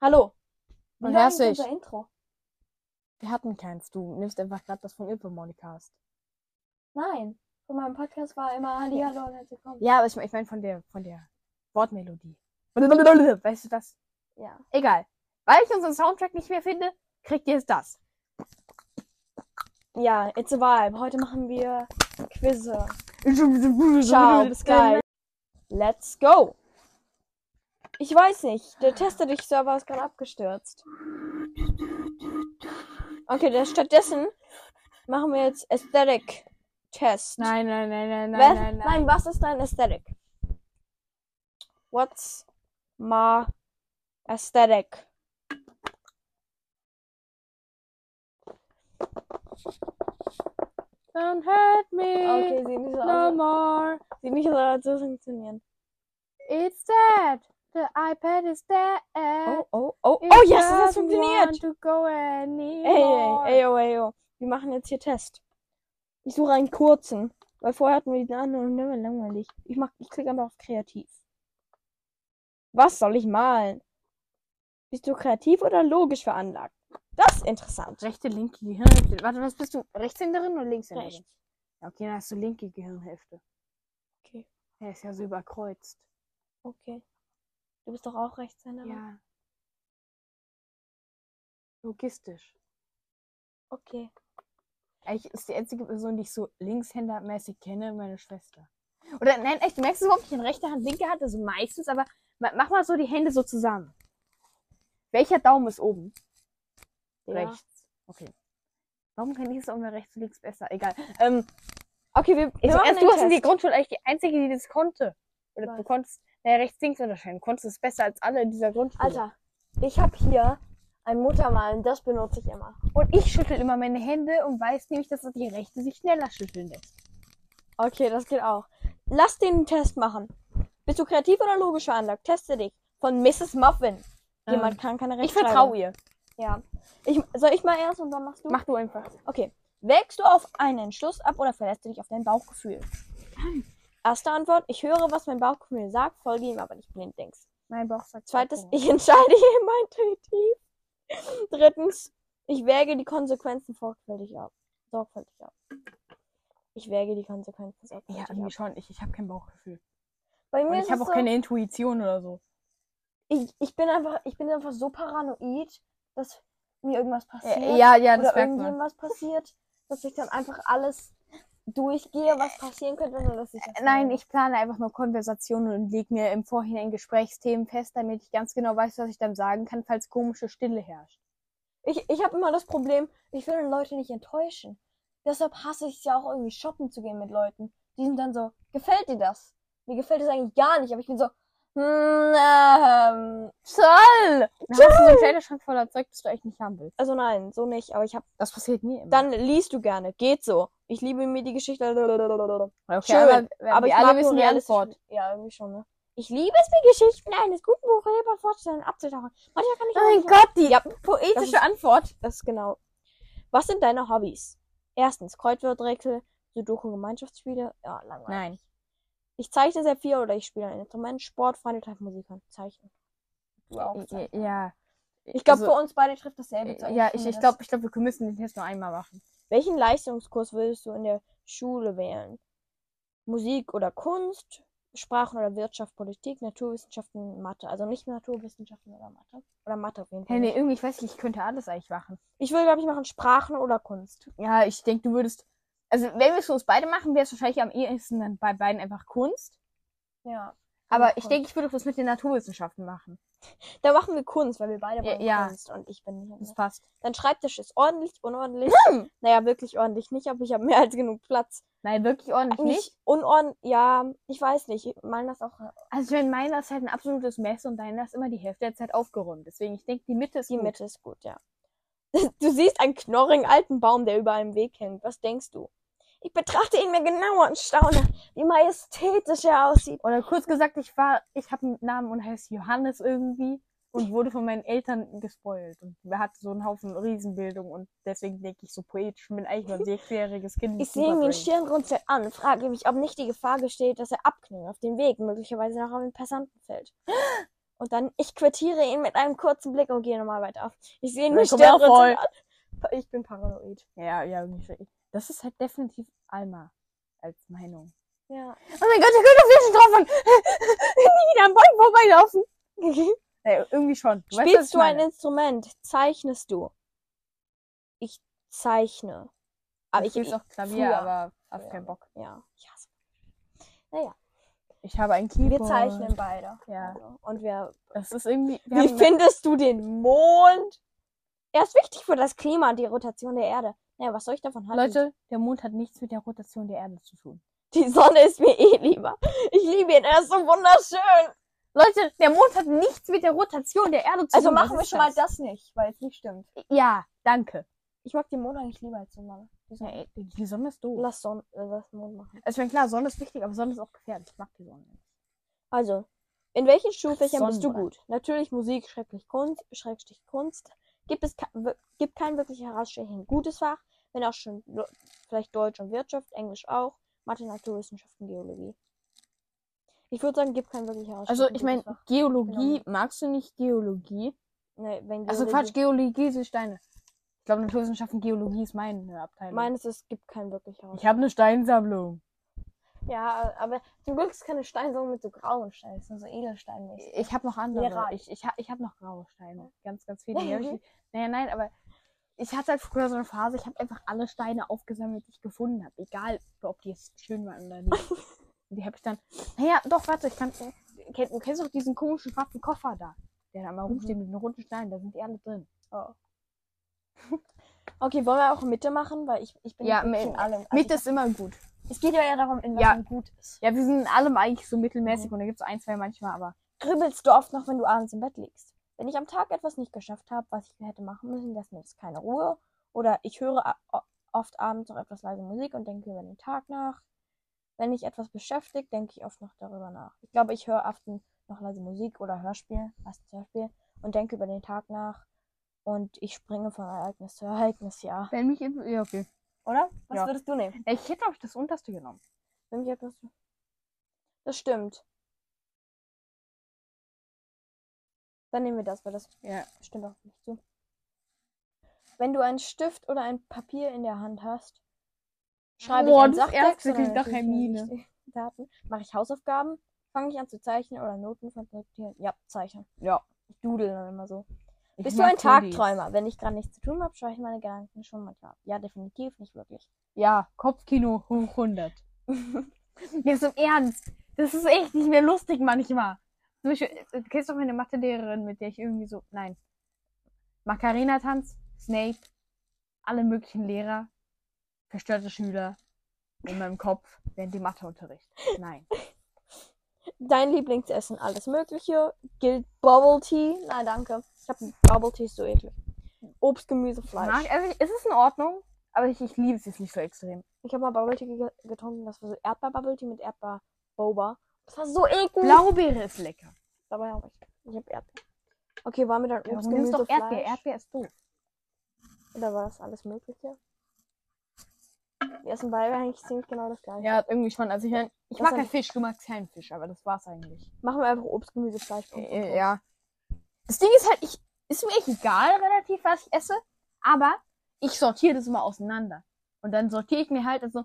Hallo. Eigentlich sich. unser Intro? Wir hatten keins. Du nimmst einfach gerade das vom Infomonicast. Nein. Von meinem Podcast war immer Hallihallo und herzlich willkommen. Ja, aber ich, ich meine von der, von der Wortmelodie. Weißt du das? Ja. Egal. Weil ich unseren Soundtrack nicht mehr finde, kriegt ihr jetzt das. Ja, it's a vibe. Heute machen wir Quizze. Ciao, bis gleich. Let's go. Ich weiß nicht. Der Tester dich Server ist gerade abgestürzt. Okay, dann stattdessen machen wir jetzt Aesthetic Test. Nein, nein, nein, nein, nein, Wer- nein, nein. was ist dein Aesthetic? What's my aesthetic? Don't hurt me Okay, sieht nicht so no aus. more. Sieht nicht so aus, als würde es funktionieren. It's dead. The iPad is dead. Oh, oh, oh. Oh, yes, das hat funktioniert. To go Ey, anymore. ey, ey, oh, ey, oh. Wir machen jetzt hier Test. Ich suche einen kurzen. Weil vorher hatten wir die anderen und immer langweilig. Ich mach, ich klicke einfach auf kreativ. Was soll ich malen? Bist du kreativ oder logisch veranlagt? Das ist interessant. Rechte, linke Gehirnhälfte. Warte, was bist du? Rechtshänderin oder Linkshänderin? Rechts. Ja, okay, dann hast du linke Gehirnhälfte. Okay. Er ist ja so überkreuzt. Okay. Du bist doch auch Rechtshänder. Ja. Logistisch. Okay. Eigentlich ist die einzige Person, die ich so linkshändermäßig kenne, meine Schwester. Oder nein, echt, du merkst überhaupt nicht in rechter Hand, linke Hand, also meistens, aber ma- mach mal so die Hände so zusammen. Welcher Daumen ist oben? Ja. Rechts. Okay. Warum kann ich es auch mal rechts und links besser? Egal. Ähm, Okay, wir, wir machen erst, du hast in die Grundschule eigentlich die einzige, die das konnte. Oder du Was? konntest, naja, rechts, links unterscheiden. Du konntest es besser als alle in dieser Grundschule. Alter, ich habe hier ein Muttermalen, das benutze ich immer. Und ich schüttel immer meine Hände und weiß nämlich, dass die rechte sich schneller schütteln lässt. Okay, das geht auch. Lass den Test machen. Bist du kreativ oder logisch veranlagt? Teste dich. Von Mrs. Muffin. Jemand Ähm, kann keine Ich Rechtschreibung. vertraue ihr. Ja. Ich, soll ich mal erst und dann machst du? Mach du einfach. Okay. Wägst du auf einen Entschluss ab oder verlässt du dich auf dein Bauchgefühl? Erste Antwort. Ich höre, was mein Bauchgefühl sagt, folge ihm aber nicht blind denkst. Mein Bauch sagt Zweites. Punkt. Ich entscheide immer intuitiv. Drittens. Ich wäge die Konsequenzen sorgfältig ab. Sorgfältig ab. Ich wäge die Konsequenzen Ja, sorgfältig irgendwie ab. schon. Ich, ich habe kein Bauchgefühl. Bei mir Und ich habe auch so, keine Intuition oder so. ich, ich bin einfach, ich bin einfach so paranoid, dass mir irgendwas passiert. ja, ja, oder das merkt man. irgendjemandem was passiert, dass ich dann einfach alles durchgehe, was passieren könnte, und dass ich das Nein, ich plane einfach nur Konversationen und lege mir im Vorhinein Gesprächsthemen fest, damit ich ganz genau weiß, was ich dann sagen kann, falls komische Stille herrscht. Ich, ich habe immer das Problem, ich will Leute nicht enttäuschen. Deshalb hasse ich es ja auch irgendwie shoppen zu gehen mit Leuten. Die sind dann so, gefällt dir das? Mir gefällt es eigentlich gar nicht, aber ich bin so, hm, ähm, Toll! Dann hast du so einen Kleiderschrank voller Zeug, das du eigentlich nicht haben willst. also nein, so nicht, aber ich habe, Das passiert nie immer. dann liest du gerne, geht so. Ich liebe mir die Geschichte. okay, schön, aber, Aber wir alle wissen die Antwort. Ja, irgendwie schon, ne? Ich liebe es, mir Geschichten eines guten Buches lieber vorzustellen, abzutauchen. Manchmal kann ich auch nicht- Gott, die Ja, poetische das ist- Antwort. Das ist genau. Was sind deine Hobbys? Erstens, Kreuzworträtsel, Sudoku, Gemeinschaftsspiele. Ja, langweilig. Nein. Ich zeichne sehr viel oder ich spiele ein Instrument, Sport, Freunde treffen Musik an. Zeichnen. Du auch. Zeichnen. Ja. Ich glaube, Also, für uns beide trifft dasselbe zu. Ja, ich, ich glaube, ich glaub, wir müssen den Test nur einmal machen. Welchen Leistungskurs würdest du in der Schule wählen? Musik oder Kunst, Sprachen oder Wirtschaft, Politik, Naturwissenschaften, Mathe. Also nicht Naturwissenschaften oder Mathe. Oder Mathe auf jeden Fall. Hey, nee, irgendwie, ich weiß nicht, ich könnte alles eigentlich machen. Ich will, glaube ich, machen Sprachen oder Kunst. Ja, ich denke, du würdest. Also, wenn wir es uns beide machen, wäre es wahrscheinlich am ehesten dann bei beiden einfach Kunst. Ja. Aber Kunst. ich denke, ich würde das mit den Naturwissenschaften machen. Da machen wir Kunst, weil wir beide Ja, wollen ja. Kunst und ich bin nicht. Das passt. Dein Schreibtisch ist ordentlich, unordentlich. naja, wirklich ordentlich nicht, aber ich habe mehr als genug Platz. Nein, wirklich ordentlich nicht. Nicht unordentlich, ja, ich weiß nicht. Ich meine das auch. Also, wenn meiner ist halt ein absolutes Mess und deiner ist immer die Hälfte der Zeit aufgeräumt. Deswegen, ich denke, die Mitte ist Die gut. Mitte ist gut, ja. Du siehst einen knorrigen alten Baum, der über einem Weg hängt. Was denkst du? Ich betrachte ihn mir genauer und staune, wie majestätisch er aussieht. Oder kurz gesagt, ich war, ich habe einen Namen und heiße Johannes irgendwie und wurde von meinen Eltern gespoilt. Und er hatte so einen Haufen Riesenbildung und deswegen denke ich so poetisch. Ich bin eigentlich nur ein sechsjähriges Kind. Ich sehe ihn den Stirnrunzeln an, frage mich, ob nicht die Gefahr besteht, dass er abknickt auf dem Weg, möglicherweise noch auf den Passanten fällt. Und dann, ich quittiere ihn mit einem kurzen Blick und gehe nochmal weiter. Ich sehe nur komm her, Sterne. voll. Ich bin paranoid. Ja, ja, irgendwie. Das ist halt definitiv Alma als Meinung. Ja. Oh mein Gott, der könnte auf jeden drauf Nie wieder am Bäumen vorbeilaufen. Äh, irgendwie schon. Du weißt, Spielst ich du ein. Instrument? Zeichnest du? Ich zeichne. Aber Ich spiele auch Klavier, früher. aber hab Früher. keinen Bock. ja, ich hasse. Naja, Ich habe ein wir Keyboard. zeichnen beide. Ja. Also, und wir. Das ist irgendwie. Wir Wie findest du den Mond? Er ist wichtig für das Klima und die Rotation der Erde. Naja, was soll ich davon halten? Leute, der Mond hat nichts mit der Rotation der Erde zu tun. Die Sonne ist mir eh lieber. Ich liebe ihn, er ist so wunderschön. Leute, der Mond hat nichts mit der Rotation der Erde zu Also tun. machen Was wir schon mal das nicht, weil es nicht stimmt. Ja, danke. Ich mag den Mond eigentlich lieber als die Sonne. Die Ja, Sonne. ey, die Sonne ist doof. Lass, Sonne, äh, lass Mond machen. Also, ich meine, klar, Sonne ist wichtig, aber Sonne ist auch gefährlich. Ich mag die Sonne nicht. Also, in welchen Schulfächern bist du gut? Natürlich Musik, schrecklich Kunst, schrecklich Kunst. Gibt es gibt kein wirklich herausstechendes gutes Fach, wenn auch schon vielleicht Deutsch und Wirtschaft, Englisch auch, Mathe, Naturwissenschaften, Geologie. Ich würde sagen, gibt kein wirklich Also, herausstechendes ich meine. Geologie, magst du nicht Geologie? Nee, wenn Also, Geologie- Quatsch, Geologie sind Steine. Ich glaube, Naturwissenschaften, Geologie ist meine Abteilung. Meines ist, es gibt kein wirklich ich herausstechendes. habe eine Steinsammlung. Ja, aber zum Glück ist keine Steinsammlung mit so grauen Steinen, so Edelsteinmäßig. Ich habe noch andere. Mineral. Ich, ich, ich habe noch graue Steine. Ganz, ganz viele. Ich, naja, nein, aber ich hatte halt früher so eine Phase, ich habe einfach alle Steine aufgesammelt, die ich gefunden habe. Egal, ob die jetzt schön waren oder nicht. Und die habe ich dann. Naja, doch, warte, ich kann. Kenn, du kennst doch diesen komischen schwarzen Koffer da, der da mal Mhm. rumsteht mit den runden Steinen, da sind die alle drin. Oh. Okay, wollen wir auch Mitte machen? Weil ich, ich bin Ja, in allem. Also Mitte ist immer gut. Es geht ja darum, in was Ja. man gut ist. Ja, wir sind in allem eigentlich so mittelmäßig Mhm. und da gibt es ein, zwei manchmal, aber. Grübelst du oft noch, wenn du abends im Bett liegst? Wenn ich am Tag etwas nicht geschafft habe, was ich hätte machen müssen, lässt mir das keine Ruhe. Oder ich höre oft abends noch etwas leise Musik und denke über den Tag nach. Wenn ich etwas beschäftigt, denke ich oft noch darüber nach. Ich glaube, ich höre oft noch leise Musik oder Hörspiel, meistens Hörspiel, und denke über den Tag nach. Und ich springe von Ereignis zu Ereignis, ja. Wenn mich. Ja, okay. Oder? Was Ja. würdest du nehmen? Ich hätte, glaube ich, das unterste genommen. Wenn mich etwas. Das stimmt. Dann nehmen wir das, weil das Ja. stimmt auch nicht zu. Wenn du einen Stift oder ein Papier in der Hand hast, schreibe Boah, ich einen Sachtext klingt nach Hermine. Daten. Mache ich Hausaufgaben, fange ich an zu zeichnen oder Noten von notieren. Ja, zeichnen. Ja. Ich dudel dann immer so. Ich Bist du ein. Tagträumer? Wenn ich gerade nichts zu tun habe, schaue ich meine Gedanken schon manchmal ab. Ja, definitiv nicht wirklich. Ja, Kopfkino hoch 100. Jetzt im Ernst. Das ist echt nicht mehr lustig manchmal. Zum Beispiel, äh, du kennst doch meine Mathelehrerin, mit der ich irgendwie so, nein. Macarena-Tanz, Snape, alle möglichen Lehrer, verstörte Schüler in meinem Kopf während dem Matheunterricht. Nein. Dein Lieblingsessen, alles Mögliche. Gilt Bubble Tea? Nein, danke. Ich habe Bubble Tea ist so eklig. Obst, Gemüse, Fleisch. Mag, also, es ist in Ordnung, aber ich, ich liebe es jetzt nicht so extrem. Ich habe mal Bubble Tea ge getrunken, das war so Erdbeer-Bubble Tea mit Erdbeer-Boba. Das war so eklig. Blaubeere ist lecker. Dabei auch nicht. Ich habe Erdbeer. Okay, waren wir dann Ja, Obst, du nimmst Gemüse, doch Erdbeer. Fleisch? Erdbeer ist doof. Oder war das alles Mögliche? Wir essen beide eigentlich ziemlich genau das gleiche. Ja, irgendwie schon. Also ich, mein, ich mag keinen ich- Fisch, du magst keinen Fisch, aber das war's eigentlich. Machen wir einfach Obst, Gemüse, Fleisch. Punkt, Punkt, Äh, Punkt. ja. Das Ding ist halt, ich, ist mir echt egal relativ, was ich esse, aber ich sortiere das immer auseinander. Und dann sortiere ich mir halt, also,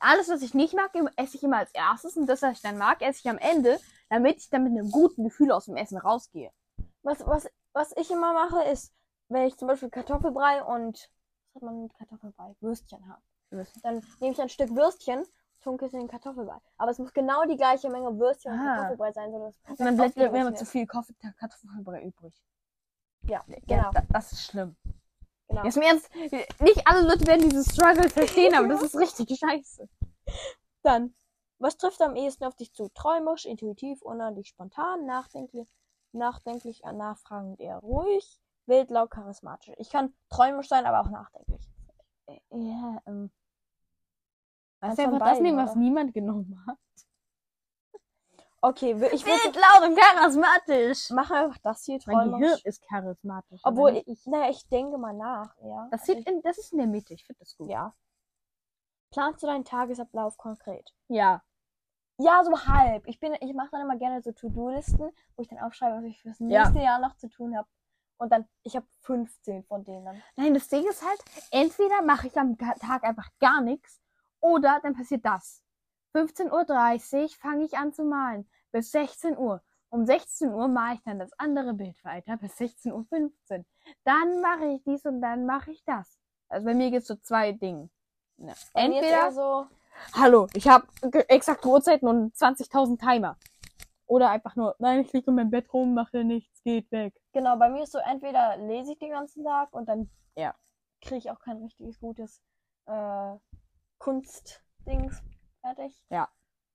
alles, was ich nicht mag, esse ich immer als erstes und das, was ich dann mag, esse ich am Ende, damit ich dann mit einem guten Gefühl aus dem Essen rausgehe. Was, was, was ich immer mache, ist, wenn ich zum Beispiel Kartoffelbrei und was hat man mit Kartoffelbrei? Würstchen habe. Dann nehme ich ein Stück Würstchen, tunke es in den Kartoffelbrei. Aber es muss genau die gleiche Menge Würstchen und Ah. Kartoffelbrei sein, es Und dann bleibt mir immer zu viel Kartoffelbrei übrig. Ja, Ja, genau. da, das ist schlimm. Genau. Jetzt im Ernst, nicht alle Leute werden dieses Struggle verstehen, aber das ist richtig scheiße. Dann, was trifft am ehesten auf dich zu? Träumisch, intuitiv, unordentlich, spontan, nachdenklich, nachdenklich, äh, nachfragend, eher ruhig, wild, laut, charismatisch. Ich kann träumisch sein, aber auch nachdenklich. Ja, ähm. Also einfach das nehmen, was niemand genommen hat. Okay, ich würde laut und charismatisch. machen einfach das hier Mein Gehirn ist charismatisch. Obwohl, ich, naja, ich denke mal nach, ja. Das, Also sieht in, das ist in der Mitte. Ich finde das gut. ja. Planst du deinen Tagesablauf konkret? Ja. Ja, so halb. Ich bin, ich mache dann immer gerne so To-Do-Listen, wo ich dann aufschreibe, was ich fürs Ja. nächste Jahr noch zu tun habe. Und dann, ich habe 15 von denen. Nein, das Ding ist halt, entweder mache ich am Tag einfach gar nichts oder dann passiert das. 15.30 Uhr fange ich an zu malen. Bis 16 Uhr. Um 16 Uhr male ich dann das andere Bild weiter bis 16.15 Uhr. Dann mache ich dies und dann mache ich das. Also bei mir gibt es so zwei Dinge. Ja. Entweder, so, hallo, ich habe exakte Uhrzeiten und 20.000 Timer. Oder einfach nur, nein, ich liege in meinem Bett rum, mache nichts, geht weg. genau, bei mir ist so, entweder lese ich den ganzen Tag und dann Ja. kriege ich auch kein richtiges gutes äh, Kunstdings fertig. Ja.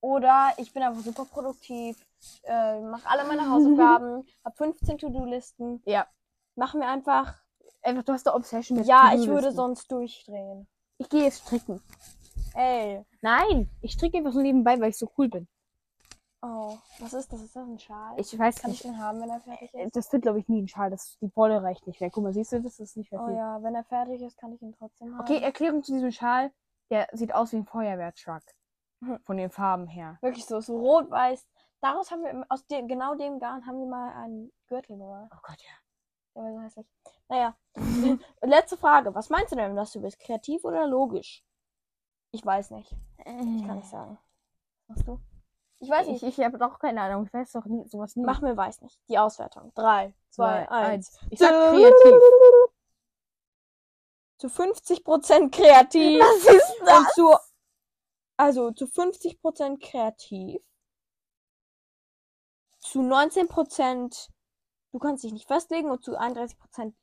Oder ich bin einfach super produktiv, äh, mache alle meine Hausaufgaben, habe 15 To-Do-Listen, Ja. mache mir einfach. Einfach, du hast eine Obsession mit Ja, ich würde sonst durchdrehen. Ich gehe jetzt stricken. Ey. Nein, ich stricke einfach so nebenbei, weil ich so cool bin. Oh, was ist das? Ist das ein Schal? Ich weiß Kann ich nicht. den haben, wenn er fertig ist? Das wird, glaube ich, nie ein Schal. Das, die Wolle reicht nicht mehr. Guck mal, siehst du, das ist nicht mehr Oh ja, wenn er fertig ist, kann ich ihn trotzdem haben. Okay, Erklärung zu diesem Schal. Der sieht aus wie ein Feuerwehrtruck. Mhm. Von den Farben her. Wirklich so, so rot-weiß. Daraus haben wir, aus dem, genau dem Garn haben wir mal einen Gürtel gemacht. Oh Gott, ja. Der war so hässlich. Naja, letzte Frage. Was meinst du denn, dass du bist? Kreativ oder logisch? Ich weiß nicht. Ich kann nicht sagen. Was machst du? Ich weiß Ich, nicht. ich habe doch keine Ahnung. Ich weiß doch nie, sowas nie. Mach mir weiß nicht. Die Auswertung. Drei, zwei, Zwei, eins. Ich sag kreativ. Zu 50% kreativ. Was ist Und zu, also zu 50% kreativ. Zu 19% du kannst dich nicht festlegen und zu 31%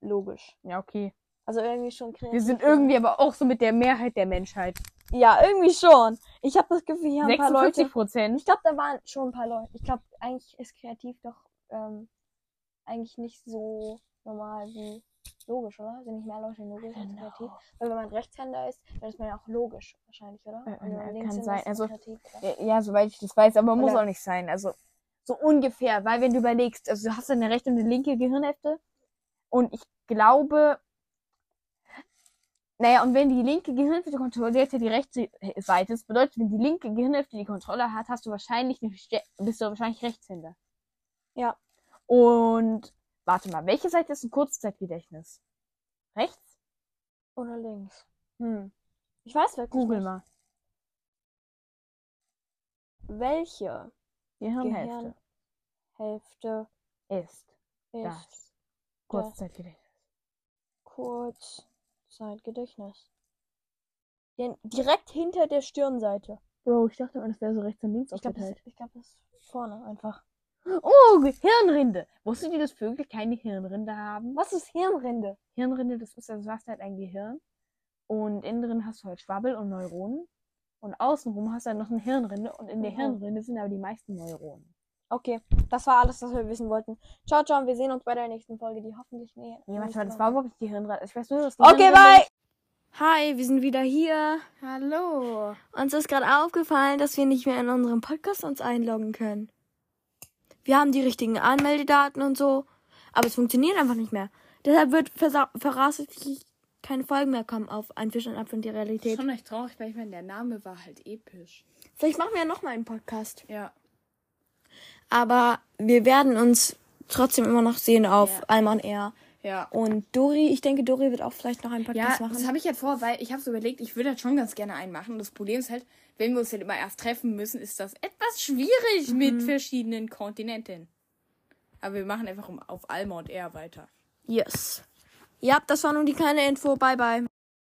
logisch. Ja, okay. Also irgendwie schon kreativ. Wir sind irgendwie aber auch so mit der Mehrheit der Menschheit. Ja, irgendwie schon. Ich habe das Gefühl, hier haben ein paar 56 Leute. Prozent. Ich glaube, da waren schon ein paar Leute. Ich glaube, eigentlich ist kreativ doch ähm, eigentlich nicht so normal wie logisch, oder? Sind nicht mehr Leute logisch als kreativ? Weil wenn man Rechtshänder ist, dann ist man ja auch logisch wahrscheinlich, oder? Äh, äh, kann Linkshänder sein. Also, kreativ? Ja, ja, soweit ich das weiß, aber muss Oder- auch nicht sein. Also so ungefähr, weil wenn du überlegst, also du hast eine rechte und eine linke Gehirnhälfte und ich glaube, naja, und wenn die linke Gehirnhälfte kontrolliert ja die rechte Seite, das bedeutet, wenn die linke Gehirnhälfte die Kontrolle hat, hast du wahrscheinlich bist du wahrscheinlich Rechtshänder. Ja. Und warte mal, welche Seite ist ein Kurzzeitgedächtnis? Rechts? Oder links. Hm. Ich weiß wirklich Google nicht. mal. Welche Gehirnhälfte Hälfte ist ist das Kurzzeitgedächtnis. Kurzzeitgedächtnis? Den, direkt hinter der Stirnseite. Bro, ich dachte immer, das wäre so rechts und links Ich glaube, das, aufgeteilt. ich glaub, das ist vorne einfach. Oh, Hirnrinde. Wusstet ihr, dass Vögel keine Hirnrinde haben? Was ist Hirnrinde? Hirnrinde, das ist, also du hast halt ein Gehirn. Und innen drin hast du halt Schwabbel und Neuronen. Und außenrum hast du halt noch eine Hirnrinde. Und in der Mhm. Hirnrinde sind aber die meisten Neuronen. Okay, das war alles, was wir wissen wollten. Ciao, ciao, wir sehen uns bei der nächsten Folge, die hoffentlich näher. Nee, warte mal, das war überhaupt nicht die Hirnrinde. Ich weiß nur, dass die Okay, Hirnrinde- bye! Hi, wir sind wieder hier. Hallo. Uns ist gerade aufgefallen, dass wir nicht mehr in unserem Podcast uns einloggen können. Wir haben die richtigen Anmeldedaten und so, aber es funktioniert einfach nicht mehr. Deshalb wird voraussichtlich keine Folgen mehr kommen auf Ein Fisch und Apfel und die Realität. Schon echt traurig, weil ich meine, der Name war halt episch. Vielleicht machen wir ja nochmal einen Podcast. Ja. Aber wir werden uns trotzdem immer noch sehen auf Ja. Alman Air. Ja. Und Dori, ich denke, Dori wird auch vielleicht noch einen Ja, Podcast machen. das habe ich halt vor, weil ich habe so überlegt, ich würde halt schon ganz gerne einen machen. Das Problem ist halt, wenn wir uns halt immer erst treffen müssen, ist das etwas schwierig mit verschiedenen Kontinenten. Aber wir machen einfach um- auf Alma und R weiter. yes. Ja, das war nun die kleine Info. Bye, bye.